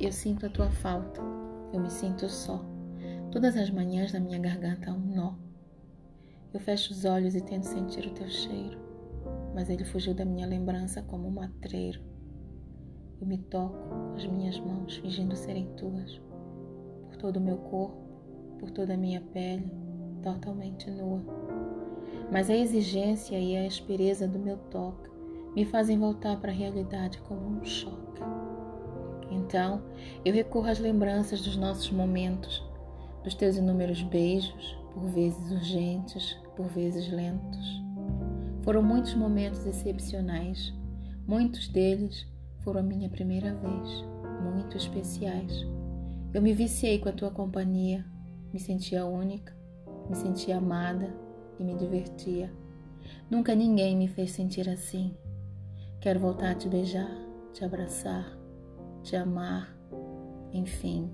eu sinto a tua falta. Eu me sinto só. Todas as manhãs na minha garganta há um nó. Eu fecho os olhos e tento sentir o teu cheiro, mas ele fugiu da minha lembrança como um matreiro. Eu me toco com as minhas mãos, fingindo serem tuas, por todo o meu corpo, por toda a minha pele, totalmente nua. Mas a exigência e a aspereza do meu toque me fazem voltar para a realidade como um choque. Então, eu recorro às lembranças dos nossos momentos, dos teus inúmeros beijos, por vezes urgentes, por vezes lentos. Foram muitos momentos excepcionais, muitos deles foram a minha primeira vez, muito especiais. Eu me viciei com a tua companhia, me sentia única, me sentia amada e me divertia. Nunca ninguém me fez sentir assim. Quero voltar a te beijar, te abraçar, te amar, enfim.